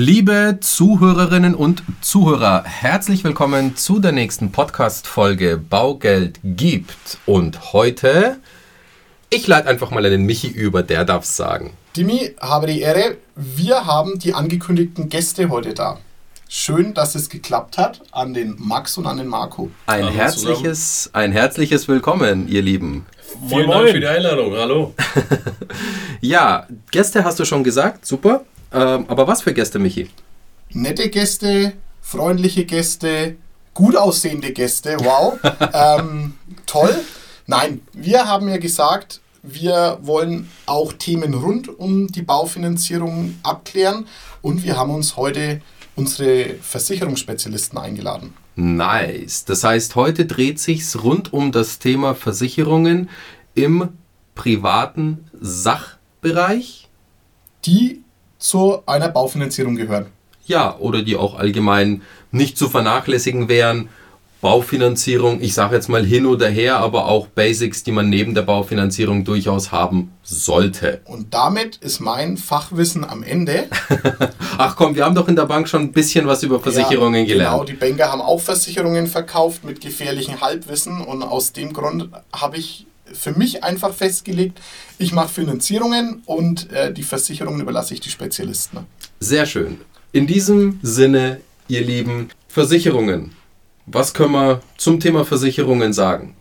Liebe Zuhörerinnen und Zuhörer, herzlich willkommen zu der nächsten Podcast-Folge Baugeld gibt. Und heute, ich leite einfach mal an den Michi über, der darf es sagen. Dimi, habe die Ehre, wir haben die angekündigten Gäste heute da. Schön, dass es geklappt hat an den Max und an den Marco. Ein Hallo herzliches, ein herzliches Willkommen, ihr Lieben. Vielen Moin, Dank für die Einladung. Hallo. Ja, Gäste hast du schon gesagt, super. Ähm, aber was für Gäste, Michi? Nette Gäste, freundliche Gäste, gut aussehende Gäste, wow. ähm, toll. Nein, wir haben ja gesagt, wir wollen auch Themen rund um die Baufinanzierung abklären und wir haben uns heute unsere Versicherungsspezialisten eingeladen. Nice. Das heißt, heute dreht sich's rund um das Thema Versicherungen im privaten Sachbereich. die zu einer Baufinanzierung gehören. Ja, oder die auch allgemein nicht zu vernachlässigen wären. Baufinanzierung, ich sage jetzt mal hin oder her, aber auch Basics, die man neben der Baufinanzierung durchaus haben sollte. Und damit ist mein Fachwissen am Ende. Ach komm, wir haben doch in der Bank schon ein bisschen was über Versicherungen ja, gelernt. Genau, die Banker haben auch Versicherungen verkauft mit gefährlichem Halbwissen und aus dem Grund habe ich für mich einfach festgelegt, ich mache Finanzierungen und äh, die Versicherungen überlasse ich die Spezialisten. Sehr schön. In diesem Sinne, ihr Lieben, Versicherungen. Was können wir zum Thema Versicherungen sagen?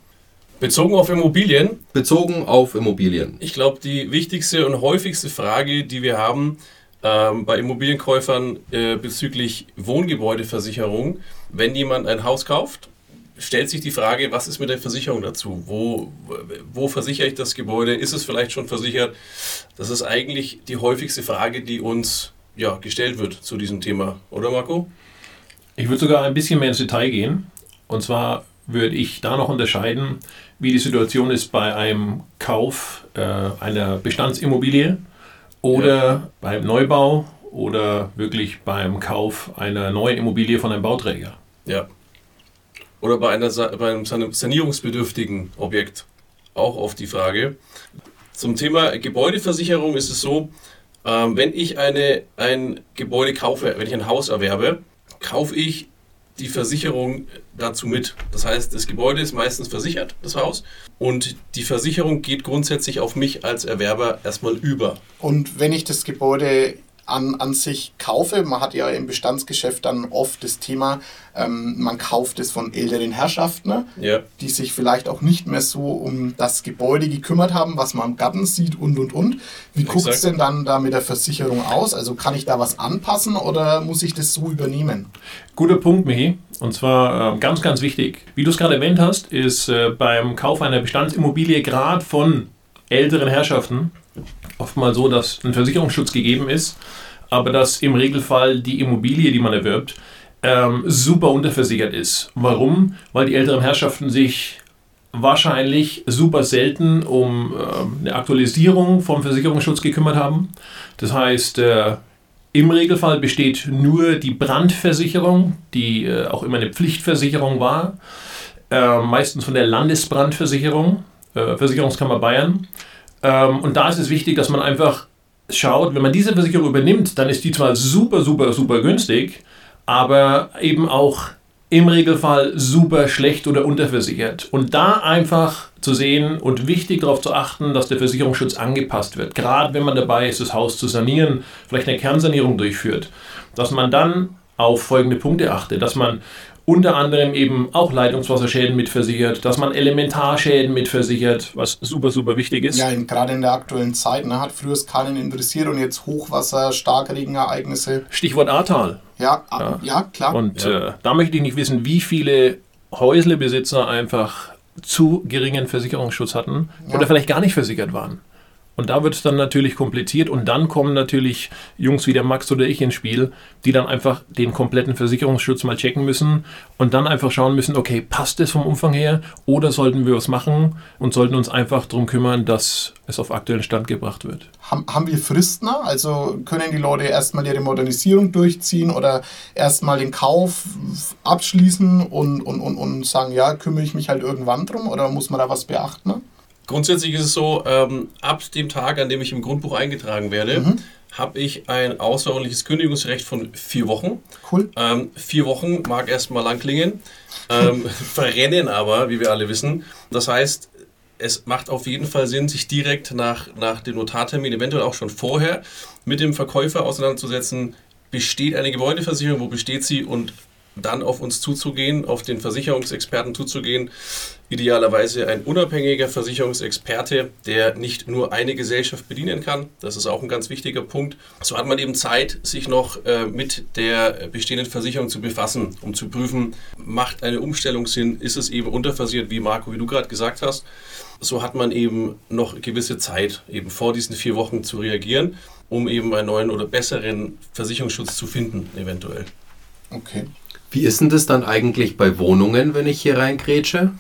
Bezogen auf Immobilien, Bezogen auf Immobilien. ich glaube, die wichtigste und häufigste Frage, die wir haben ähm, bei Immobilienkäufern äh, bezüglich Wohngebäudeversicherung, wenn jemand ein Haus kauft, stellt sich die Frage, was ist mit der Versicherung dazu? Wo, wo versichere ich das Gebäude? Ist es vielleicht schon versichert? Das ist eigentlich die häufigste Frage, die uns ja, gestellt wird zu diesem Thema, oder Marco? Ich würde sogar ein bisschen mehr ins Detail gehen. Und zwar würde ich da noch unterscheiden, wie die Situation ist bei einem Kauf äh, einer Bestandsimmobilie oder beim Neubau oder wirklich beim Kauf einer neuen Immobilie von einem Bauträger. Ja. Oder bei, einer, bei einem san- sanierungsbedürftigen Objekt. Auch oft die Frage. Zum Thema Gebäudeversicherung ist es so, ähm, wenn ich eine, ein Gebäude kaufe, wenn ich ein Haus erwerbe, kaufe ich die Versicherung dazu mit. Das heißt, das Gebäude ist meistens versichert, das Haus, und die Versicherung geht grundsätzlich auf mich als Erwerber erstmal über. Und wenn ich das Gebäude an, an sich kaufe, man hat ja im Bestandsgeschäft dann oft das Thema, ähm, man kauft es von älteren Herrschaften, ne? Ja. die sich vielleicht auch nicht mehr so um das Gebäude gekümmert haben, was man am Garten sieht und und und. Wie guckt es denn dann da mit der Versicherung aus? Also kann ich da was anpassen oder muss ich das so übernehmen? Guter Punkt, Michi. Und zwar ähm, ganz, ganz wichtig. Wie du es gerade erwähnt hast, ist äh, beim Kauf einer Bestandsimmobilie gerade von älteren Herrschaften oftmals so, dass ein Versicherungsschutz gegeben ist, aber dass im Regelfall die Immobilie, die man erwirbt, ähm, super unterversichert ist. Warum? Weil die älteren Herrschaften sich wahrscheinlich super selten um ähm, eine Aktualisierung vom Versicherungsschutz gekümmert haben. Das heißt, äh, im Regelfall besteht nur die Brandversicherung, die äh, auch immer eine Pflichtversicherung war, äh, meistens von der Landesbrandversicherung, äh, Versicherungskammer Bayern. Ähm, und da ist es wichtig, dass man einfach schaut, wenn man diese Versicherung übernimmt, dann ist die zwar super, super, super günstig, aber eben auch im Regelfall super schlecht oder unterversichert. Und da einfach zu sehen und wichtig darauf zu achten, dass der Versicherungsschutz angepasst wird. Gerade wenn man dabei ist, das Haus zu sanieren, vielleicht eine Kernsanierung durchführt, dass man dann auf folgende Punkte achtet, dass man unter anderem eben auch Leitungswasserschäden mitversichert, dass man Elementarschäden mitversichert, was super, super wichtig ist. Ja, gerade in der aktuellen Zeit ne, hat früher es keinen interessiert und jetzt Hochwasser, Starkregenereignisse. Stichwort Ahrtal. Ja, ja. ja klar. Und Äh, da möchte ich nicht wissen, wie viele Häuslebesitzer einfach zu geringen Versicherungsschutz hatten Ja. oder vielleicht gar nicht versichert waren. Und da wird es dann natürlich kompliziert und dann kommen natürlich Jungs wie der Max oder ich ins Spiel, die dann einfach den kompletten Versicherungsschutz mal checken müssen und dann einfach schauen müssen, okay, passt es vom Umfang her oder sollten wir was machen und sollten uns einfach darum kümmern, dass es auf aktuellen Stand gebracht wird. Haben, wir Fristen? Also können die Leute erstmal ihre Modernisierung durchziehen oder erstmal den Kauf abschließen und, und, und, und sagen, ja, kümmere ich mich halt irgendwann drum oder muss man da was beachten? Grundsätzlich ist es so, ähm, ab dem Tag, an dem ich im Grundbuch eingetragen werde, Mhm. habe ich ein außerordentliches Kündigungsrecht von vier Wochen. Cool. Ähm, vier Wochen mag erstmal lang klingen, ähm, verrennen aber, wie wir alle wissen. Das heißt, es macht auf jeden Fall Sinn, sich direkt nach, nach dem Notartermin, eventuell auch schon vorher, mit dem Verkäufer auseinanderzusetzen. Besteht eine Gebäudeversicherung? Wo besteht sie? Und dann auf uns zuzugehen, auf den Versicherungsexperten zuzugehen. Idealerweise ein unabhängiger Versicherungsexperte, der nicht nur eine Gesellschaft bedienen kann. Das ist auch ein ganz wichtiger Punkt. So hat man eben Zeit, sich noch äh, mit der bestehenden Versicherung zu befassen, um zu prüfen, macht eine Umstellung Sinn, ist es eben unterversiert, wie Marco, wie du gerade gesagt hast. So hat man eben noch gewisse Zeit, eben vor diesen vier Wochen zu reagieren, um eben einen neuen oder besseren Versicherungsschutz zu finden, eventuell. Okay. Wie ist denn das dann eigentlich bei Wohnungen, wenn ich hier reingrätsche?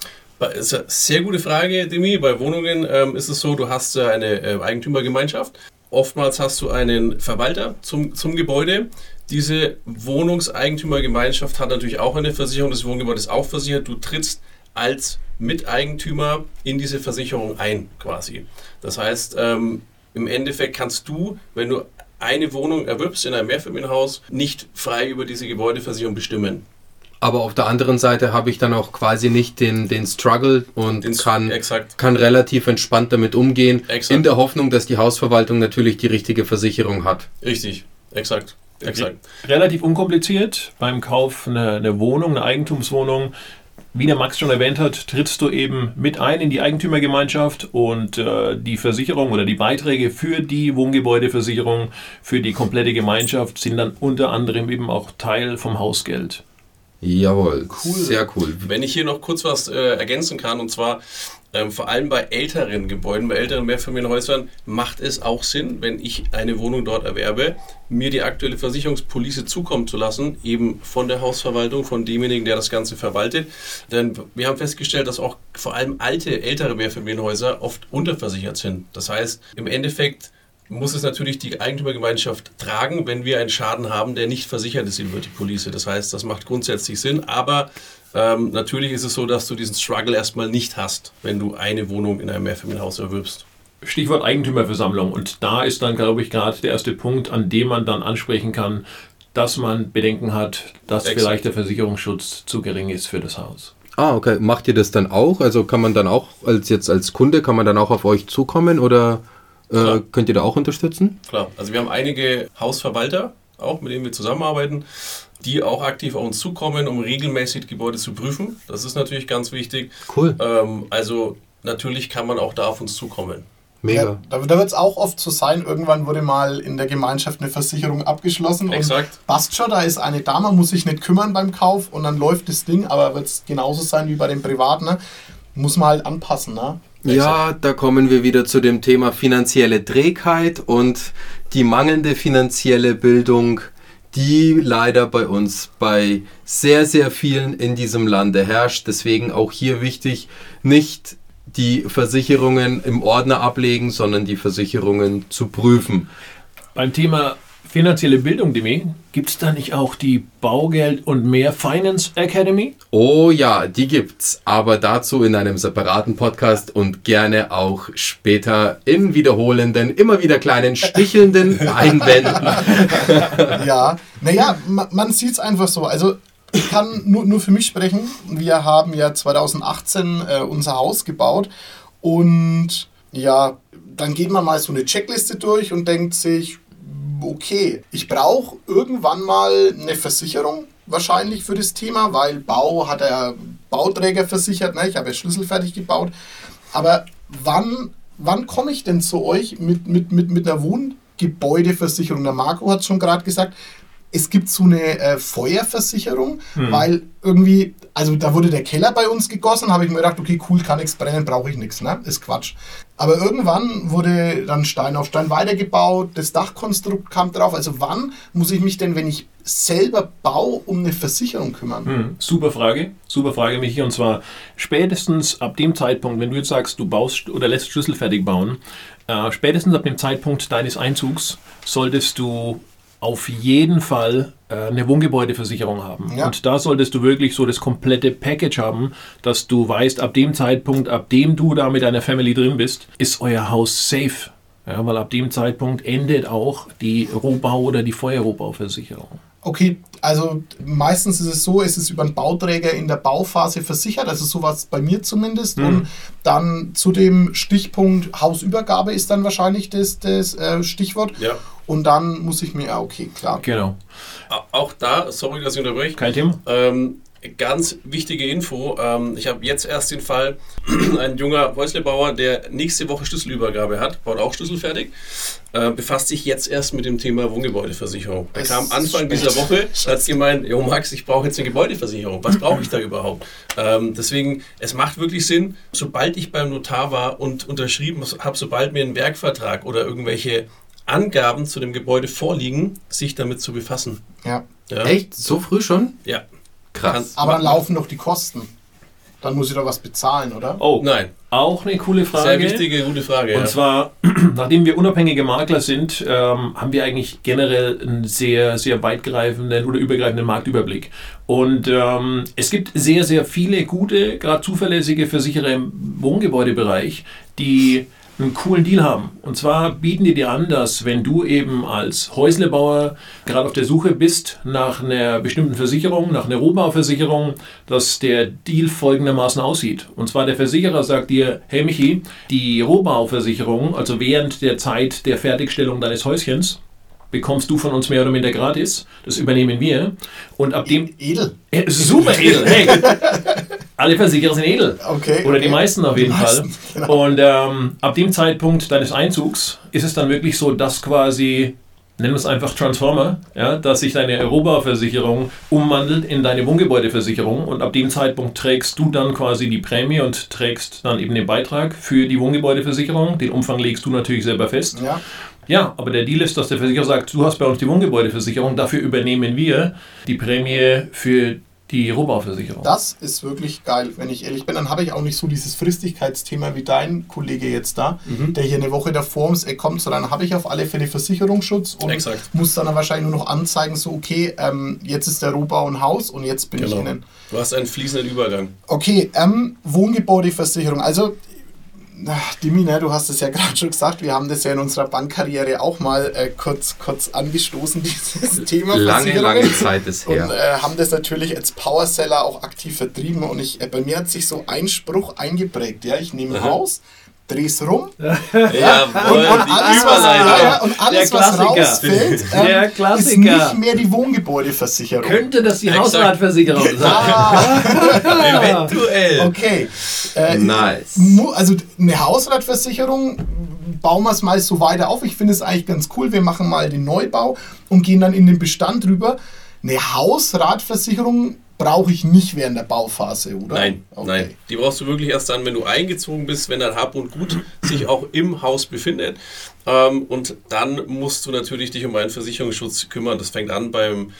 Sehr gute Frage, Demi. Bei Wohnungen ähm, ist es so, du hast eine äh, Eigentümergemeinschaft. Oftmals hast du einen Verwalter zum, zum Gebäude. Diese Wohnungseigentümergemeinschaft hat natürlich auch eine Versicherung. Das Wohngebäude ist auch versichert. Du trittst als Miteigentümer in diese Versicherung ein, quasi. Das heißt, ähm, im Endeffekt kannst du, wenn du eine Wohnung erwirbst in einem Mehrfamilienhaus, nicht frei über diese Gebäudeversicherung bestimmen. Aber auf der anderen Seite habe ich dann auch quasi nicht den, den Struggle und Den- kann, exakt. kann relativ entspannt damit umgehen, Exakt. in der Hoffnung, dass die Hausverwaltung natürlich die richtige Versicherung hat. Richtig, exakt. Exakt. Relativ unkompliziert beim Kauf einer, einer Wohnung, einer Eigentumswohnung. Wie der Max schon erwähnt hat, trittst du eben mit ein in die Eigentümergemeinschaft und äh, die Versicherung oder die Beiträge für die Wohngebäudeversicherung, für die komplette Gemeinschaft sind dann unter anderem eben auch Teil vom Hausgeld. Jawohl, cool. sehr cool. Wenn ich hier noch kurz was äh, ergänzen kann, und zwar ähm, vor allem bei älteren Gebäuden, bei älteren Mehrfamilienhäusern, macht es auch Sinn, wenn ich eine Wohnung dort erwerbe, mir die aktuelle Versicherungspolice zukommen zu lassen, eben von der Hausverwaltung, von demjenigen, der das Ganze verwaltet. Denn wir haben festgestellt, dass auch vor allem alte, ältere Mehrfamilienhäuser oft unterversichert sind. Das heißt, im Endeffekt muss es natürlich die Eigentümergemeinschaft tragen, wenn wir einen Schaden haben, der nicht versichert ist über die Police. Das heißt, das macht grundsätzlich Sinn, aber ähm, natürlich ist es so, dass du diesen Struggle erstmal nicht hast, wenn du eine Wohnung in einem Mehrfamilienhaus erwirbst. Stichwort Eigentümerversammlung. Und da ist dann, glaube ich, gerade der erste Punkt, an dem man dann ansprechen kann, dass man Bedenken hat, dass Exakt. vielleicht der Versicherungsschutz zu gering ist für das Haus. Ah, okay. Macht ihr das dann auch? Also kann man dann auch, als jetzt als Kunde, kann man dann auch auf euch zukommen oder äh, Klar. könnt ihr da auch unterstützen? Klar, also wir haben einige Hausverwalter, auch mit denen wir zusammenarbeiten, die auch aktiv auf uns zukommen, um regelmäßig Gebäude zu prüfen. Das ist natürlich ganz wichtig. Cool, Ähm, also natürlich kann man auch da auf uns zukommen. mega. Ja, da da wird es auch oft so sein, irgendwann wurde mal in der Gemeinschaft eine Versicherung abgeschlossen Exakt. und passt schon, da ist eine da, man muss sich nicht kümmern beim Kauf und dann läuft das Ding, aber wird es genauso sein wie bei den Privaten, ne? muss man halt anpassen. Ne? Ja, da kommen wir wieder zu dem Thema finanzielle Trägheit und die mangelnde finanzielle Bildung, die leider bei uns bei sehr, sehr vielen in diesem Lande herrscht. Deswegen auch hier wichtig, nicht die Versicherungen im Ordner ablegen, sondern die Versicherungen zu prüfen. Beim Thema finanzielle Bildung, Demi, gibt es da nicht auch die Baugeld und mehr Finance Academy? Oh ja, die gibt's, aber dazu in einem separaten Podcast und gerne auch später in wiederholenden, immer wieder kleinen stichelnden Einwänden. Ja, naja, ma, man sieht es einfach so. Also ich kann nur, nur für mich sprechen. Wir haben ja 2018 äh, unser Haus gebaut und ja, dann geht man mal so eine Checkliste durch und denkt sich, okay, ich brauche irgendwann mal eine Versicherung wahrscheinlich für das Thema, weil Bau hat er Bauträger versichert, ne? ich habe ja schlüsselfertig gebaut. Aber wann, wann komme ich denn zu euch mit, mit, mit, mit einer Wohngebäudeversicherung? Der Marco hat schon gerade gesagt, es gibt so eine äh, Feuerversicherung, weil irgendwie, also da wurde der Keller bei uns gegossen, habe ich mir gedacht, okay, cool, kann nichts brennen, brauche ich nichts, ne? Ist Quatsch. Aber irgendwann wurde dann Stein auf Stein weitergebaut, das Dachkonstrukt kam drauf. Also wann muss ich mich denn, wenn ich selber baue, um eine Versicherung kümmern? Hm, super Frage, super Frage, Michi. Und zwar spätestens ab dem Zeitpunkt, wenn du jetzt sagst, du baust oder lässt schlüsselfertig bauen, äh, spätestens ab dem Zeitpunkt deines Einzugs solltest du auf jeden Fall äh, eine Wohngebäudeversicherung haben. Ja. Und da solltest du wirklich so das komplette Package haben, dass du weißt, ab dem Zeitpunkt, ab dem du da mit deiner Family drin bist, ist euer Haus safe. Ja, weil ab dem Zeitpunkt endet auch die Rohbau- oder die Feuerrohbauversicherung. Okay, also meistens ist es so, es ist über einen Bauträger in der Bauphase versichert, also sowas bei mir zumindest. Mhm. Und dann zu dem Stichpunkt Hausübergabe ist dann wahrscheinlich das, das äh, Stichwort. Ja. Und dann muss ich mir, ja, okay, klar. Genau. Au- Auch da, sorry, dass ich unterbreche, Kein Thema. Ähm, ganz wichtige Info. Ähm, ich habe jetzt erst den Fall, ein junger Häuslebauer, der nächste Woche Schlüsselübergabe hat, baut auch Schlüssel fertig, äh, befasst sich jetzt erst mit dem Thema Wohngebäudeversicherung. Er kam Anfang dieser Woche, hat gemeint, jo Max, ich brauche jetzt eine Gebäudeversicherung. Was brauche ich da überhaupt? Ähm, deswegen, es macht wirklich Sinn, sobald ich beim Notar war und unterschrieben habe, sobald mir ein Werkvertrag oder irgendwelche Angaben zu dem Gebäude vorliegen, sich damit zu befassen. Ja. Ja? Echt? So früh schon? Ja. Krass. Aber dann laufen doch die Kosten. Dann muss ich doch was bezahlen, oder? Oh, Nein. auch eine coole Frage. Sehr wichtige, gute Frage. Und ja. zwar, nachdem wir unabhängige Makler sind, ähm, haben wir eigentlich generell einen sehr, sehr weitgreifenden oder übergreifenden Marktüberblick. Und ähm, es gibt sehr, sehr viele gute, gerade zuverlässige Versicherer im Wohngebäudebereich, die einen coolen Deal haben. Und zwar bieten die dir an, dass wenn du eben als Häuslebauer gerade auf der Suche bist nach einer bestimmten Versicherung, nach einer Rohbauversicherung, dass der Deal folgendermaßen aussieht. Und zwar der Versicherer sagt dir, hey Michi, die Rohbauversicherung, also während der Zeit der Fertigstellung deines Häuschens, bekommst du von uns mehr oder minder gratis. Das übernehmen wir. Und ab dem... Edel. Äh, super edel, hey! Alle Versicherer sind edel. Okay. Oder okay. die meisten auf jeden meisten, Fall. genau. Und ähm, ab dem Zeitpunkt deines Einzugs ist es dann wirklich so, dass quasi, nennen wir es einfach Transformer, ja, dass sich deine Europa-Versicherung umwandelt in deine Wohngebäudeversicherung und ab dem Zeitpunkt trägst du dann quasi die Prämie und trägst dann eben den Beitrag für die Wohngebäudeversicherung. Den Umfang legst du natürlich selber fest. Ja. Ja, aber der Deal ist, dass der Versicherer sagt, du hast bei uns die Wohngebäudeversicherung, dafür übernehmen wir die Prämie für die Rohbauversicherung. Das ist wirklich geil, wenn ich ehrlich bin. Dann habe ich auch nicht so dieses Fristigkeitsthema wie dein Kollege jetzt da, Mhm. der hier eine Woche davor ums Eck kommt, sondern habe ich auf alle Fälle Versicherungsschutz und Exakt. muss dann wahrscheinlich nur noch anzeigen, so okay, ähm, jetzt ist der Rohbau ein Haus und jetzt bin ich Genau. innen. Du hast einen fließenden Übergang. Okay, ähm, Wohngebäudeversicherung. Also, Dimi, ne, du hast es ja gerade schon gesagt, wir haben das ja in unserer Bankkarriere auch mal äh, kurz, kurz angestoßen, dieses Thema Lange, lange Zeit ist Und her. äh, haben das natürlich als Powerseller auch aktiv vertrieben. Und ich, äh, bei mir hat sich so ein Spruch eingeprägt. Ja, ich nehme. Haus, dreh's rum Ja, und, und alles, was, ja, ja, und alles, Der was Klassiker. rausfällt, ähm, ist nicht mehr die Wohngebäudeversicherung. Könnte das die. Hausratversicherung sein? Ah, Eventuell. okay. Äh, Nice. Also eine Hausratversicherung, bauen wir es mal so weiter auf. Ich finde es eigentlich ganz cool. Wir machen mal den Neubau und gehen dann in den Bestand rüber. Eine Hausratversicherung brauche ich nicht während der Bauphase, oder? Nein, Okay. nein. Die brauchst du wirklich erst dann, wenn du eingezogen bist, wenn dein Hab und Gut sich auch im Haus befindet. Ähm, und dann musst du natürlich dich um einen Versicherungsschutz kümmern. Das fängt an beim,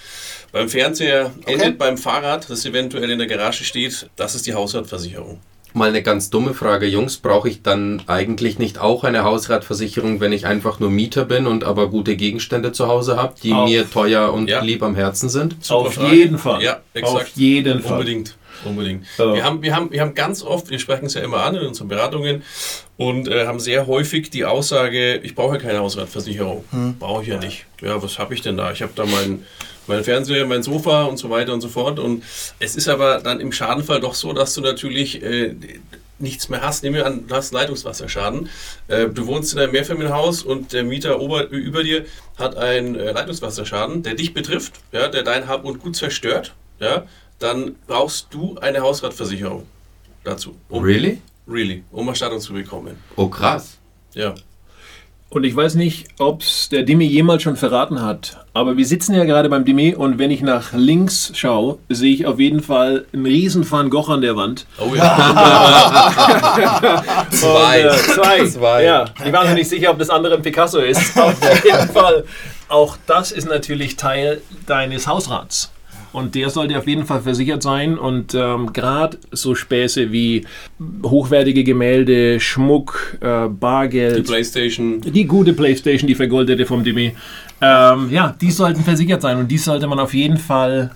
beim Fernseher, endet beim Fahrrad, das eventuell in der Garage steht. Das ist die Hausratversicherung. Mal eine ganz dumme Frage, Jungs, brauche ich dann eigentlich nicht auch eine Hausratversicherung, wenn ich einfach nur Mieter bin und aber gute Gegenstände zu Hause habe, die Auf- mir teuer und Ja. lieb am Herzen sind? Super Auf Frage. jeden Fall. Ja, exakt. Auf jeden Fall. Unbedingt. Unbedingt. So. Wir, haben, wir, haben, wir haben ganz oft, wir sprechen es ja immer an in unseren Beratungen und äh, haben sehr häufig die Aussage, ich brauche keine Hausratversicherung. Brauche ich ja nicht. Ja, was habe ich denn da? Ich habe da meinen mein Fernseher, mein Sofa und so weiter und so fort. Und es ist aber dann im Schadenfall doch so, dass du natürlich äh, nichts mehr hast. Nehmen wir an, du hast Leitungswasserschaden. Äh, du wohnst in einem Mehrfamilienhaus und der Mieter ober, über dir hat einen äh, Leitungswasserschaden, der dich betrifft, ja, der dein Hab und Gut zerstört. Ja, dann brauchst du eine Hausratversicherung dazu. Um, Really? Really, um Erstattung zu bekommen. Oh, krass. Ja. Und ich weiß nicht, ob es der Dimi jemals schon verraten hat, aber wir sitzen ja gerade beim Dimi und wenn ich nach links schaue, sehe ich auf jeden Fall einen riesen Van Gogh an der Wand. Oh ja. Zwei. Und, äh, zwei. Zwei. Ja, ich war noch nicht sicher, ob das andere ein Picasso ist. Auf jeden Fall. Auch das ist natürlich Teil deines Hausrats. Und der sollte auf jeden Fall versichert sein. Und ähm, gerade so Späße wie hochwertige Gemälde, Schmuck, äh, Die Bargeld, Playstation. die gute Playstation, die vergoldete vom Demi, ähm, ja, die sollten versichert sein. Und die sollte man auf jeden Fall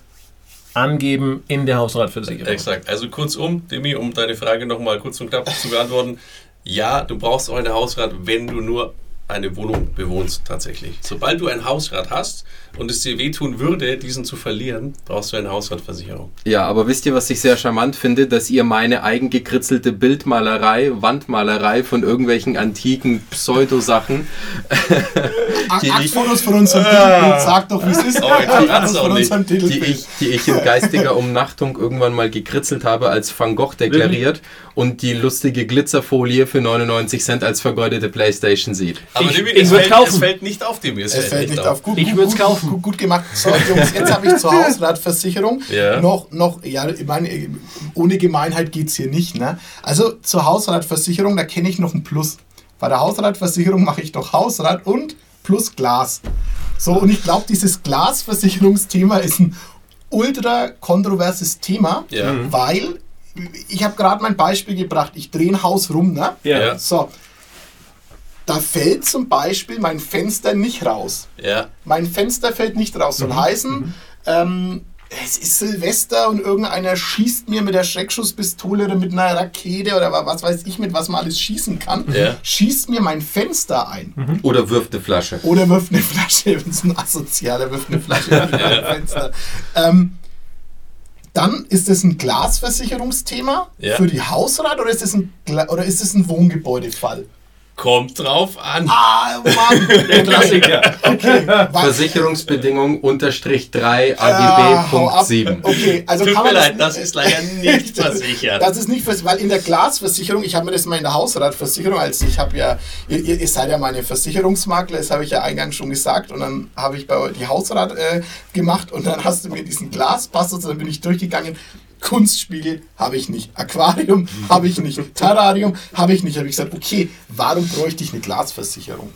angeben in der Hausratversicherung. Exakt. Also kurzum, Demi, um deine Frage nochmal kurz und knapp zu beantworten. Ja, du brauchst auch eine Hausrat, wenn du nur eine Wohnung bewohnst tatsächlich. Sobald du ein Hausrat hast und es dir wehtun würde, diesen zu verlieren, brauchst du eine Hausratversicherung. Ja, aber wisst ihr, was ich sehr charmant finde, dass ihr meine eigengekritzelte Bildmalerei, Wandmalerei von irgendwelchen antiken Pseudosachen, die Aktfotos von unserem Titelbild, sag doch, wie es ist. Oh, von nicht. unserem die ich, die ich in geistiger Umnachtung irgendwann mal gekritzelt habe, als Van Gogh deklariert und die lustige Glitzerfolie für 99 Cent als vergeudete Playstation sieht. Aber Ich- Lübi, ich es, fällt, kaufen. es fällt nicht auf dem. Es, Es fällt nicht auf. Gut, Ich würd's gut, kaufen. Gut, gut gemacht. So, Jungs, jetzt habe ich zur Hausratversicherung Ja. noch, noch, ja, ich meine, ohne Gemeinheit geht es hier nicht. Ne? Also zur Hausratversicherung, da kenne ich noch ein Plus. Bei der Hausratversicherung mache ich doch Hausrat und plus Glas. So, und ich glaube, dieses Glasversicherungsthema ist ein ultra kontroverses Thema, Ja. Weil ich habe gerade mein Beispiel gebracht. Ich drehe ein Haus rum, ne? Ja. Ja. So, da fällt zum Beispiel mein Fenster nicht raus. Ja. Mein Fenster fällt nicht raus. Soll heißen, ähm, es ist Silvester und irgendeiner schießt mir mit der Schreckschusspistole oder mit einer Rakete oder wa- was weiß ich, mit was man alles schießen kann, Ja. schießt mir mein Fenster ein. Oder wirft eine Flasche. Oder wirft eine Flasche, wenn es ein Asozialer wirft eine Flasche in mein Fenster. Ähm, dann ist es ein Glasversicherungsthema Ja. für die Hausrat oder ist es ein, Gla- oder ist es ein Wohngebäudefall? Kommt drauf an. Ah, Mann! Der Klassiker. Okay, Versicherungsbedingung unterstrich 3 Ah, hau ab. AGB Punkt 7. Okay, also Tut kann mir man leid, das ist leider nicht versichert. Das ist nicht versichert, weil in der Glasversicherung, ich habe mir das mal in der Hausratversicherung, als ich habe ja, ihr, ihr seid ja meine Versicherungsmakler, das habe ich ja eingangs schon gesagt, und dann habe ich bei euch die Hausrat äh, gemacht und dann hast du mir diesen Glaspassus, dann bin ich durchgegangen. Kunstspiegel habe ich nicht, Aquarium habe ich nicht, Terrarium habe ich nicht. habe ich gesagt, okay, warum bräuchte ich eine Glasversicherung?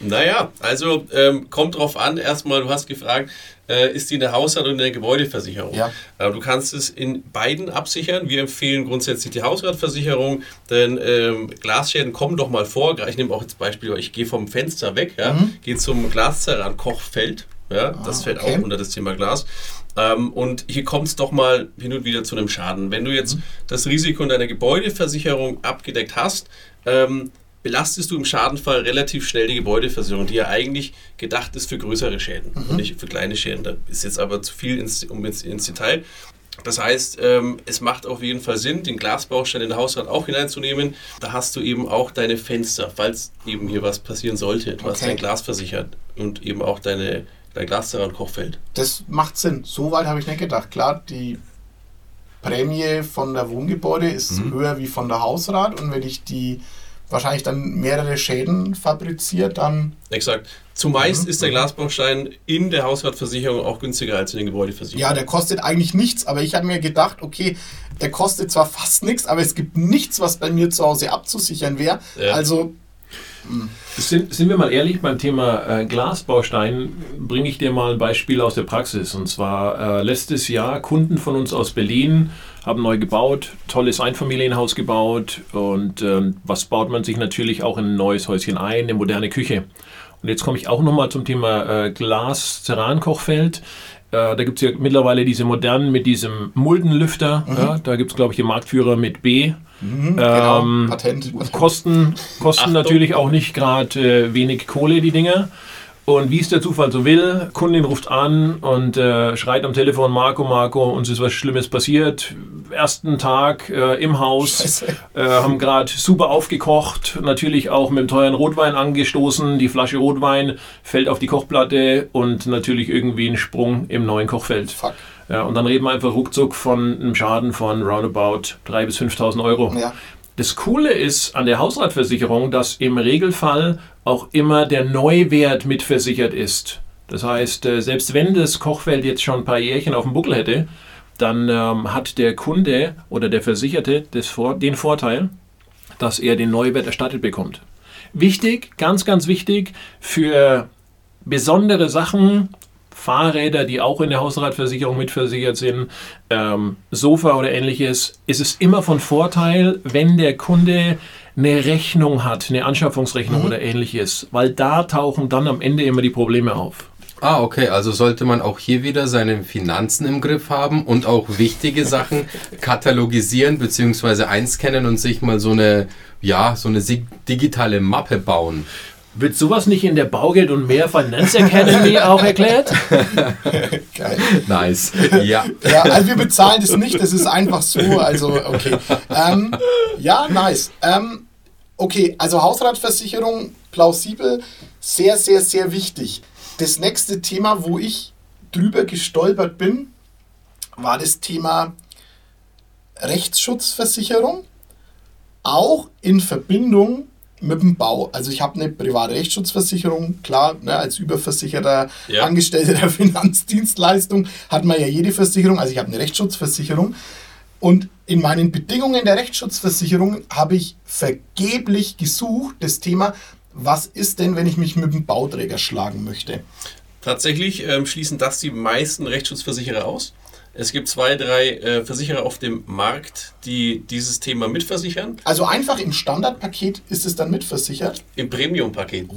Naja, also ähm, kommt drauf an. Erstmal, du hast gefragt, äh, ist die eine Hausrat- oder eine Gebäudeversicherung? Ja. Äh, du kannst es in beiden absichern. Wir empfehlen grundsätzlich die Hausratversicherung, denn ähm, Glasschäden kommen doch mal vor. Ich nehme auch jetzt Beispiel, ich gehe vom Fenster weg, ja, gehe zum Glaszerran Kochfeld. Ja, das fällt okay. auch unter das Thema Glas. Ähm, und hier kommt es doch mal hin und wieder zu einem Schaden. Wenn du jetzt das Risiko in deiner Gebäudeversicherung abgedeckt hast, ähm, belastest du im Schadenfall relativ schnell die Gebäudeversicherung, die ja eigentlich gedacht ist für größere Schäden und nicht für kleine Schäden. Da ist jetzt aber zu viel ins, um ins, ins Detail. Das heißt, ähm, es macht auf jeden Fall Sinn, den Glasbaustein in den Hausrat auch hineinzunehmen. Da hast du eben auch deine Fenster, falls eben hier was passieren sollte. Du hast Okay. dein Glas versichert und eben auch deine, dein Glas daran Kochfeld. Das macht Sinn. So weit habe ich nicht gedacht. Klar, die Prämie von der Wohngebäude ist Mhm. höher wie von der Hausrat und wenn ich die wahrscheinlich dann mehrere Schäden fabriziere, dann Exakt. Zumeist Mhm. ist der Glasbaustein in der Hausratversicherung auch günstiger als in den Gebäudeversicherungen. ja, der kostet eigentlich nichts, aber ich habe mir gedacht, okay, der kostet zwar fast nichts, aber es gibt nichts, was bei mir zu Hause abzusichern wäre. Ja. Also Sind, sind wir mal ehrlich, beim Thema äh, Glasbaustein bringe ich dir mal ein Beispiel aus der Praxis. Und zwar äh, letztes Jahr Kunden von uns aus Berlin haben neu gebaut, tolles Einfamilienhaus gebaut und ähm, was baut man sich natürlich auch in ein neues Häuschen ein, eine moderne Küche. Und jetzt komme ich auch nochmal zum Thema äh, Glas-Ceran-Kochfeld. Äh, da gibt es ja mittlerweile diese modernen mit diesem Muldenlüfter. Ja, da gibt es, glaube ich, den Marktführer mit B. genau, Ähm, Patent. Kosten, kosten Achtung. natürlich auch nicht gerade äh, wenig Kohle, die Dinger. Und wie es der Zufall so will, Kundin ruft an und äh, schreit am Telefon, Marco, Marco, uns ist was Schlimmes passiert. Ersten Tag äh, im Haus, äh, haben gerade super aufgekocht, natürlich auch mit dem teuren Rotwein angestoßen. Die Flasche Rotwein fällt auf die Kochplatte und natürlich irgendwie ein Sprung im neuen Kochfeld. Fuck. Ja, und dann reden wir einfach ruckzuck von einem Schaden von roundabout 3.000 bis 5.000 Euro. Ja. Das Coole ist an der Hausratversicherung, dass im Regelfall auch immer der Neuwert mitversichert ist. Das heißt, äh, selbst wenn das Kochfeld jetzt schon ein paar Jährchen auf dem Buckel hätte, dann ähm, hat der Kunde oder der Versicherte das den Vorteil, dass er den Neuwert erstattet bekommt. Wichtig, ganz, ganz wichtig für besondere Sachen, Fahrräder, die auch in der Hausratversicherung mitversichert sind, ähm, Sofa oder ähnliches, ist es immer von Vorteil, wenn der Kunde eine Rechnung hat, eine Anschaffungsrechnung oder ähnliches, weil da tauchen dann am Ende immer die Probleme auf. Ah, okay, also sollte man auch hier wieder seine Finanzen im Griff haben und auch wichtige Sachen katalogisieren bzw. einscannen und sich mal so eine, ja, so eine digitale Mappe bauen. Wird sowas nicht in der Baugeld- und Mehr Finance Academy auch erklärt? Geil. Nice. Ja. Ja, also wir bezahlen das nicht, das ist einfach so. Also, okay. Ähm, ja, nice. Ähm, okay, also Hausratversicherung, plausibel, sehr, sehr, sehr wichtig. Das nächste Thema, wo ich drüber gestolpert bin, war das Thema Rechtsschutzversicherung. Auch in Verbindung mit dem Bau. Also ich habe eine private Rechtsschutzversicherung, klar, ne, als überversicherter Ja. Angestellter der Finanzdienstleistung hat man ja jede Versicherung, also ich habe eine Rechtsschutzversicherung. Und in meinen Bedingungen der Rechtsschutzversicherung habe ich vergeblich gesucht, das Thema, was ist denn, wenn ich mich mit dem Bauträger schlagen möchte? Tatsächlich ähm, schließen das die meisten Rechtsschutzversicherer aus. Es gibt zwei, drei äh, Versicherer auf dem Markt, die dieses Thema mitversichern. Also einfach im Standardpaket ist es dann mitversichert. Im Premium-Paket.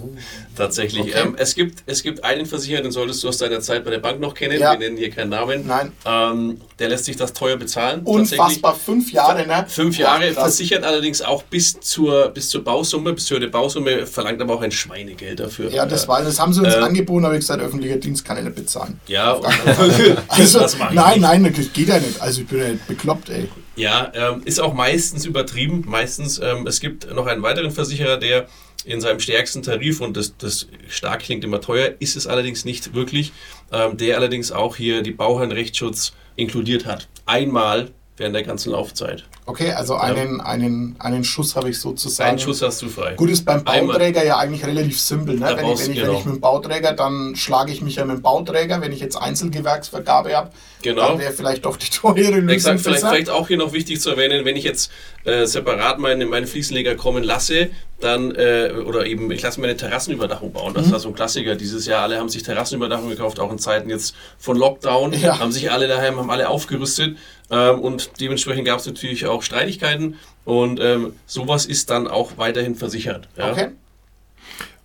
Tatsächlich. Okay. Ähm, es, gibt, es gibt einen Versicherer, den solltest du aus deiner Zeit bei der Bank noch kennen. Ja. Wir nennen hier keinen Namen. Nein. Ähm, der lässt sich das teuer bezahlen. Unfassbar, fünf Jahre, ne? Fünf Jahre Ach, versichert allerdings auch bis zur, bis zur Bausumme, bis zur Bausumme, verlangt aber auch ein Schweinegeld dafür. Ja, das war, das haben sie uns Äh, angeboten, aber ich gesagt, öffentlicher Dienst kann ich nicht bezahlen. Ja, Also, das mach ich nein. Nein, das geht ja nicht. Also ich bin ja nicht bekloppt, ey. Ja, ähm, ist auch meistens übertrieben. Meistens, ähm, es gibt noch einen weiteren Versicherer, der in seinem stärksten Tarif, und das, das stark klingt immer teuer, ist es allerdings nicht wirklich, ähm, der allerdings auch hier die Bauherrenrechtsschutz inkludiert hat. Einmal während der ganzen Laufzeit. Okay, also einen, einen, einen Schuss habe ich sozusagen. Einen Schuss hast du frei. Gut, ist beim Einmal. Bauträger ja eigentlich relativ simpel. Ne? Wenn, ich, wenn, ich, genau. wenn ich mit dem Bauträger, dann schlage ich mich ja mit dem Bauträger. Wenn ich jetzt Einzelgewerksvergabe habe, Genau. dann wäre vielleicht doch die teure Lösung Exakt, vielleicht, vielleicht auch hier noch wichtig zu erwähnen, wenn ich jetzt äh, separat meine, meine Fliesenleger kommen lasse, dann, äh, oder eben, ich lasse mir eine Terrassenüberdachung bauen. Mhm. Das war so ein Klassiker dieses Jahr. Alle haben sich Terrassenüberdachung gekauft, auch in Zeiten jetzt von Lockdown. Ja. Haben sich alle daheim, haben alle aufgerüstet. Ähm, und dementsprechend gab es natürlich auch Streitigkeiten. Und ähm, sowas ist dann auch weiterhin versichert. Ja? Okay.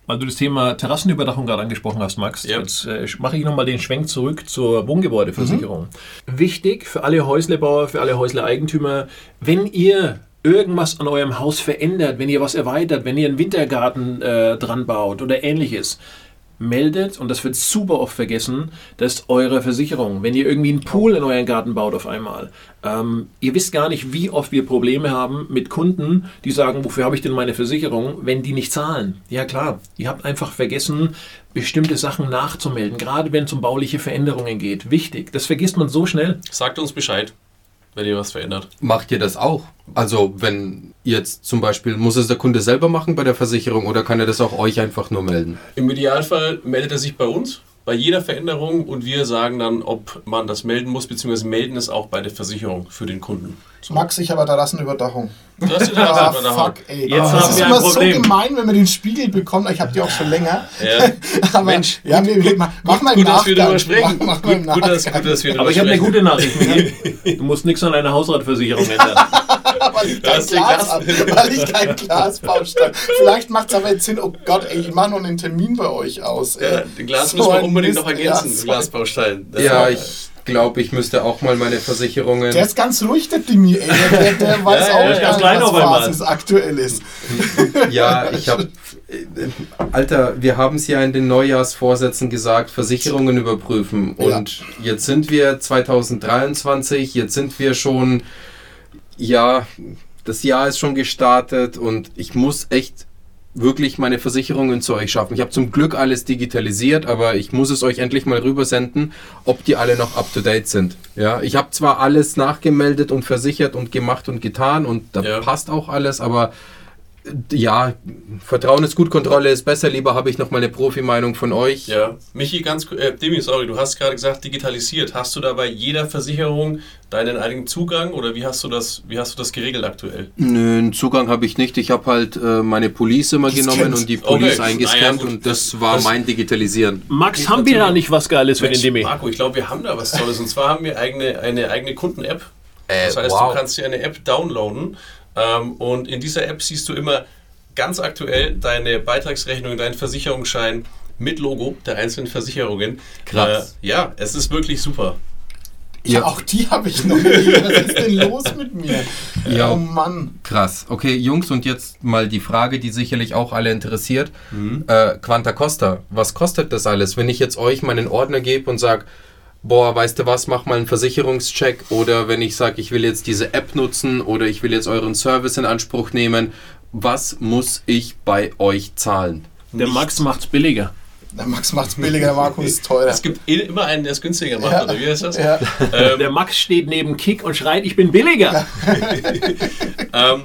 Weil du das Thema Terrassenüberdachung gerade angesprochen hast, Max, Ja. jetzt äh, mache ich nochmal den Schwenk zurück zur Wohngebäudeversicherung. Wichtig für alle Häuslebauer, für alle Häuslereigentümer, wenn ihr irgendwas an eurem Haus verändert, wenn ihr was erweitert, wenn ihr einen Wintergarten äh, dran baut oder ähnliches, meldet, und das wird super oft vergessen, dass eure Versicherung, wenn ihr irgendwie einen Pool in euren Garten baut auf einmal, ähm, ihr wisst gar nicht, wie oft wir Probleme haben mit Kunden, die sagen, wofür habe ich denn meine Versicherung, wenn die nicht zahlen. Ja klar, ihr habt einfach vergessen, bestimmte Sachen nachzumelden, gerade wenn es um bauliche Veränderungen geht. Wichtig, das vergisst man so schnell. Sagt uns Bescheid, wenn ihr was verändert. Macht ihr das auch? Also, wenn jetzt zum Beispiel, muss es der Kunde selber machen bei der Versicherung oder kann er das auch euch einfach nur melden? Im Idealfall meldet er sich bei uns bei jeder Veränderung und wir sagen dann, ob man das melden muss, beziehungsweise melden es auch bei der Versicherung für den Kunden. Max, ich habe Terrassenüberdachung. Du hast die Ah, Terrassenüberdachung. fuck, ey. Jetzt das haben ist wir ein immer Problem. so gemein, wenn man den Spiegel bekommt. Ich habe die auch schon länger. Ja. Aber Mensch, ja, wir, wir, mach, mach mal im gut, dass wir darüber sprechen. Mach, mach mal im Gut, gut, dass, gut, dass wir Aber ich habe eine gute Nachricht. Du musst nichts an deiner Hausratversicherung ändern. weil ich Da kein Glas Glas. habe, weil ich kein Glasbaustein. Vielleicht macht es aber jetzt Sinn, oh Gott, ey, ich mache noch einen Termin bei euch aus. ey. Ja, den Glas So müssen wir unbedingt Mist, noch ergänzen, ja, Glasbaustein. Das Ja, ich glaube, ich müsste auch mal meine Versicherungen. Der ist ganz ruhig, der Dimi, ey. Der, der, weiß Ja, auch ja, gar ganz nicht, klein was. Basis aktuell ist. Ja, ich habe. Alter, wir haben es ja in den Neujahrsvorsätzen gesagt, Versicherungen überprüfen. Ja. Und jetzt sind wir 2023, jetzt sind wir schon. Ja, das Jahr ist schon gestartet und ich muss echt wirklich meine Versicherungen zu euch schaffen. Ich habe zum Glück alles digitalisiert, aber ich muss es euch endlich mal rübersenden, ob die alle noch up to date sind. Ja, ich habe zwar alles nachgemeldet und versichert und gemacht und getan und da Ja. passt auch alles, aber ja, Vertrauen ist gut, Kontrolle ist besser. Lieber habe ich noch mal eine Profi-Meinung von euch. Ja, Michi, ganz äh, Demi, sorry, du hast gerade gesagt digitalisiert. Hast du da bei jeder Versicherung deinen eigenen Zugang oder wie hast du das, wie hast du das geregelt aktuell? Nö, einen Zugang habe ich nicht. Ich habe halt äh, meine Police immer Gescannt. genommen und die Police Okay. eingescannt Naja, und das war Das- mein Digitalisieren. Max, Geht haben wir da nicht was Geiles für den Demi? Marco, ich glaube, wir haben da was Tolles. Und zwar haben wir eigene, eine eigene Kunden-App. Äh, Das heißt, wow. du kannst dir eine App downloaden und in dieser App siehst du immer ganz aktuell deine Beitragsrechnung, deinen Versicherungsschein mit Logo der einzelnen Versicherungen. Krass. Äh, ja, es ist wirklich super. Ja, Ja. auch die habe ich noch nie. Was ist denn los mit mir? Ja. Oh Mann. Krass. Okay, Jungs, und jetzt mal die Frage, die sicherlich auch alle interessiert. Äh, Quanta Costa, was kostet das alles? Wenn ich jetzt euch meinen Ordner gebe und sage, boah, weißt du was, mach mal einen Versicherungscheck oder wenn ich sage, ich will jetzt diese App nutzen oder ich will jetzt euren Service in Anspruch nehmen, was muss ich bei euch zahlen? Der Max macht's billiger. Der Max macht's billiger, der Marco ist teurer. Es gibt immer einen, der es günstiger macht, Ja. oder wie heißt das? Ja. Ähm, Der Max steht neben Kick und schreit, ich bin billiger. Ähm,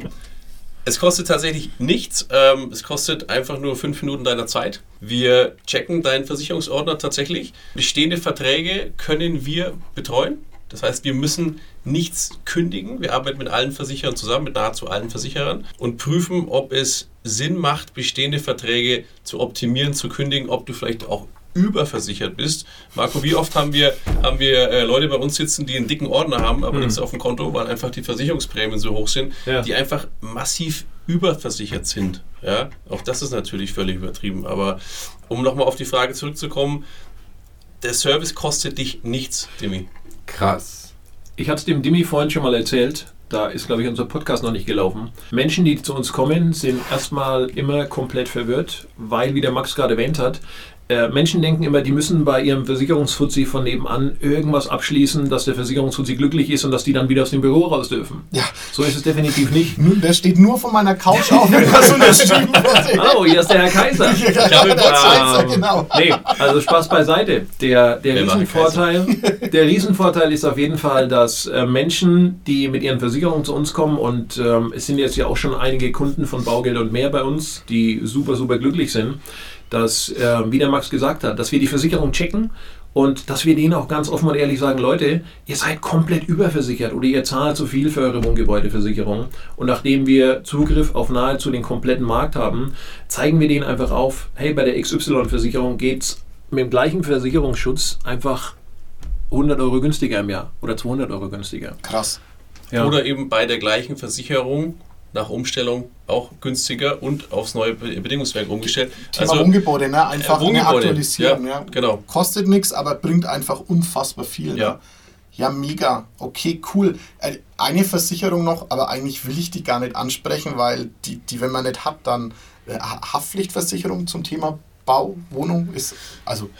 es kostet tatsächlich nichts. Ähm, es kostet einfach nur fünf Minuten deiner Zeit. Wir checken deinen Versicherungsordner tatsächlich. Bestehende Verträge können wir betreuen. Das heißt, wir müssen nichts kündigen. Wir arbeiten mit allen Versicherern zusammen, mit nahezu allen Versicherern und prüfen, ob es Sinn macht, bestehende Verträge zu optimieren, zu kündigen, ob du vielleicht auch überversichert bist. Marco, wie oft haben wir, haben wir äh, Leute bei uns sitzen, die einen dicken Ordner haben, aber nichts auf dem Konto, weil einfach die Versicherungsprämien so hoch sind, Ja. die einfach massiv überversichert sind. Ja, auch das ist natürlich völlig übertrieben. Aber um nochmal auf die Frage zurückzukommen, der Service kostet dich nichts, Demi. Krass. Ich hatte es dem Dimi vorhin schon mal erzählt. Da ist, glaube ich, unser Podcast noch nicht gelaufen. Menschen, die zu uns kommen, sind erstmal immer komplett verwirrt, weil, wie der Max gerade erwähnt hat, äh, Menschen denken immer, die müssen bei ihrem Versicherungsfuzzi von nebenan irgendwas abschließen, dass der Versicherungsfuzzi glücklich ist und dass die dann wieder aus dem Büro raus dürfen. Ja. So ist es definitiv nicht. Nun, der steht nur von meiner Couch auf, wenn das unterschrieben wurde. Hallo, hier ist der Herr Kaiser. Ja, habe der Ähm, genau. Nee, also Spaß beiseite. Der, der, Riesenvorteil, der Riesenvorteil ist auf jeden Fall, dass äh, Menschen, die mit ihren Versicherungen zu uns kommen und ähm, es sind jetzt ja auch schon einige Kunden von Baugeld und mehr bei uns, die super, super glücklich sind, dass, äh, wie der Max gesagt hat, dass wir die Versicherung checken und dass wir denen auch ganz offen und ehrlich sagen, Leute, ihr seid komplett überversichert oder ihr zahlt zu viel für eure Wohngebäudeversicherung. Und nachdem wir Zugriff auf nahezu den kompletten Markt haben, zeigen wir denen einfach auf, hey, bei der XY-Versicherung geht es mit dem gleichen Versicherungsschutz einfach 100 Euro günstiger im Jahr oder 200 Euro günstiger. Krass. Ja. Oder eben bei der gleichen Versicherung nach Umstellung auch günstiger und aufs neue Be- Bedingungswerk umgestellt. Thema Wohngebäude, ne? Einfach äh, eine Wohngebäude, Aktualisierung. ja, Ja, genau. Kostet nichts, aber bringt einfach unfassbar viel. Ja. Ne? Ja, mega. Okay, cool. Äh, Eine Versicherung noch, aber eigentlich will ich die gar nicht ansprechen, weil die, die wenn man nicht hat, dann äh, Ha- Haftpflichtversicherung zum Thema Bau, Wohnung ist, also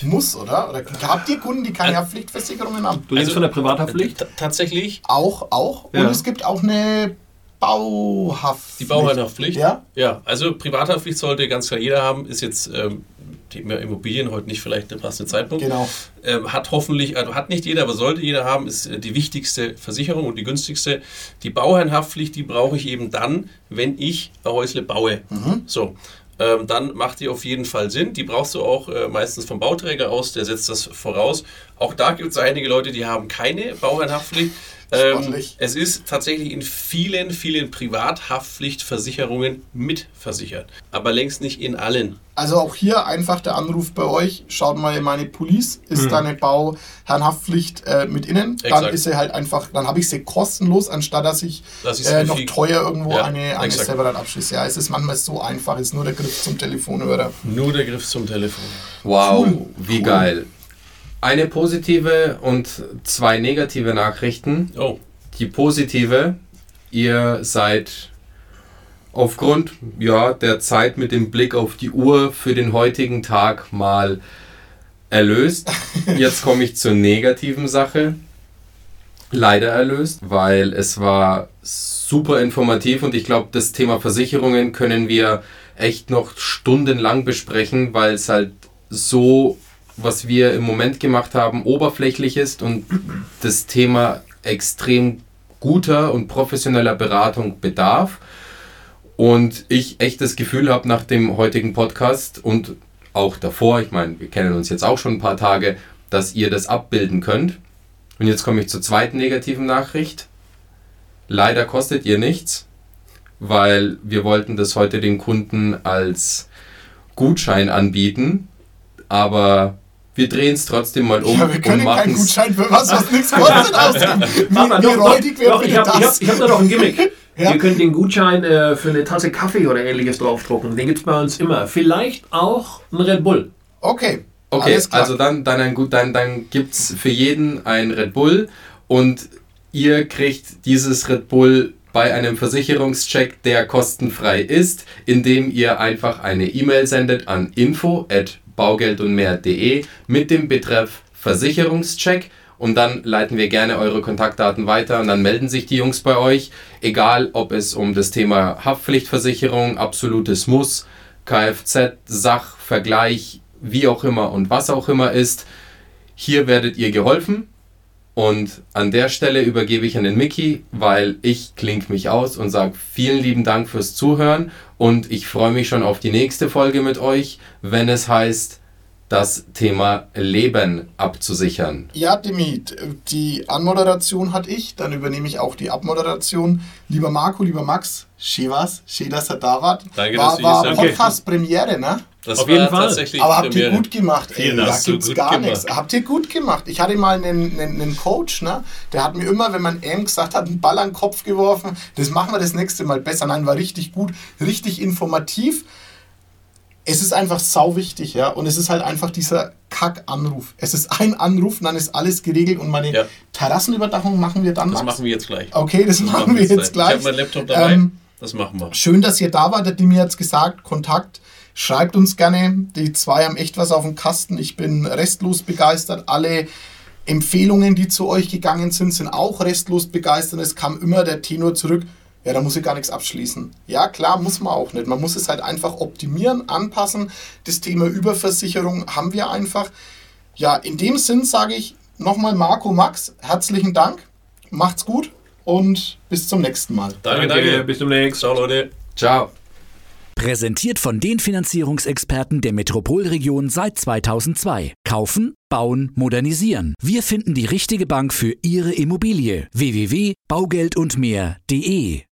muss, oder? Oder habt ihr Kunden, die keine Haftpflichtversicherungen haben? Du redest Also, von der Privathaftpflicht? Tatsächlich Auch, auch. Ja. Und es gibt auch eine Bauhaftpflicht. die Bauherrenhaftpflicht. Ja? Ja, also Privathaftpflicht sollte ganz klar jeder haben, ist jetzt ähm, Thema Immobilien heute nicht vielleicht der passende Zeitpunkt. Genau. Ähm, hat hoffentlich, also hat nicht jeder, aber sollte jeder haben, ist äh, die wichtigste Versicherung und die günstigste. Die Bauherrenhaftpflicht, die brauche ich eben dann, wenn ich ein Häusle baue. So. Ähm, dann macht die auf jeden Fall Sinn. Die brauchst du auch äh, meistens vom Bauträger aus, der setzt das voraus. Auch da gibt es einige Leute, die haben keine Bauherrenhaftpflicht. Ähm, es ist tatsächlich in vielen, vielen Privathaftpflichtversicherungen mitversichert, aber längst nicht in allen. Also auch hier einfach der Anruf bei euch. Schaut mal in meine Police. Ist Hm. deine Bauherrenhaftpflicht äh, mit innen? Dann Exakt. ist sie halt einfach, dann habe ich sie kostenlos, anstatt dass ich Das äh, noch teuer irgendwo Ja, eine, eine exakt. separat abschließe. Ja, es ist manchmal so einfach, ist nur der Griff zum Telefonhörer. Nur der Griff zum Telefon. Wow, Cool, wie cool. geil. Eine positive und zwei negative Nachrichten. Oh, Die positive, ihr seid aufgrund ja, der Zeit mit dem Blick auf die Uhr für den heutigen Tag mal erlöst. Jetzt komme ich zur negativen Sache. Leider erlöst, weil es war super informativ und ich glaube, das Thema Versicherungen können wir echt noch stundenlang besprechen, weil es halt so, was wir im Moment gemacht haben, oberflächlich ist und das Thema extrem guter und professioneller Beratung bedarf. Und ich echt das Gefühl habe nach dem heutigen Podcast und auch davor, ich meine, wir kennen uns jetzt auch schon ein paar Tage, dass ihr das abbilden könnt. Und jetzt komme ich zur zweiten negativen Nachricht. Leider kostet ihr nichts, weil wir wollten das heute den Kunden als Gutschein anbieten, aber wir drehen es trotzdem mal um ja, wir und können keinen Gutschein für was, was nichts kostet, ausgeben. Wie, wie doch, räudig wäre ich habe hab, da noch ein Gimmick. Ja. Ihr könnt den Gutschein äh, für eine Tasse Kaffee oder ähnliches draufdrucken. Den gibt es bei uns immer. Vielleicht auch ein Red Bull. Okay, Okay, Alles klar. also dann, dann, ein gut, dann, dann gibt es für jeden ein Red Bull und ihr kriegt dieses Red Bull bei einem Versicherungscheck, der kostenfrei ist, indem ihr einfach eine E-Mail sendet an info@baugeldundmehr.de mit dem Betreff Versicherungscheck. Und dann leiten wir gerne eure Kontaktdaten weiter und dann melden sich die Jungs bei euch, egal ob es um das Thema Haftpflichtversicherung, absolutes Muss, Kfz, Sach, Vergleich, wie auch immer und was auch immer ist. Hier werdet ihr geholfen und an der Stelle übergebe ich an den Mickey, weil ich klink mich aus und sage vielen lieben Dank fürs Zuhören. Und ich freue mich schon auf die nächste Folge mit euch, wenn es heißt, das Thema Leben abzusichern. Ja, Demi, die Anmoderation hatte ich, dann übernehme ich auch die Abmoderation. Lieber Marco, lieber Max, schön was, schön, dass ihr da wart. Danke, war, dass du war hier bist. Podcast-Premiere, ne? Das Auf jeden war Fall. tatsächlich Aber habt ihr gut gemacht, ey. Da du gibt's gut gar gemacht. nichts. Habt ihr gut gemacht. Ich hatte mal einen, einen, einen Coach, ne? Der hat mir immer, wenn man M gesagt hat, einen Ball an den Kopf geworfen. Das machen wir das nächste Mal besser. Nein, war richtig gut, richtig informativ. Es ist einfach sau wichtig, ja. Und es ist halt einfach dieser Kack-Anruf. Es ist ein Anruf dann ist alles geregelt. Und meine Ja. Terrassenüberdachung machen wir dann, Das Max? machen wir jetzt gleich. Okay, das, machen wir jetzt gleich. Ich habe meinen Laptop dabei. Ähm, das machen wir. Schön, dass ihr da wart. Der Dimi hat es gesagt. Kontakt. Schreibt uns gerne. Die zwei haben echt was auf dem Kasten. Ich bin restlos begeistert. Alle Empfehlungen, die zu euch gegangen sind, sind auch restlos begeistert. Es kam immer der Tenor zurück. Ja, da muss ich gar nichts abschließen. Ja, klar, muss man auch nicht. Man muss es halt einfach optimieren, anpassen. Das Thema Überversicherung haben wir einfach. Ja, in dem Sinn sage ich nochmal Marco, Max, herzlichen Dank. Macht's gut und bis zum nächsten Mal. Danke, Danke, danke. bis demnächst. Ciao, Leute. Ciao. Präsentiert von den Finanzierungsexperten der Metropolregion seit 2002. Kaufen, bauen, modernisieren. Wir finden die richtige Bank für Ihre Immobilie. www.baugeldundmehr.de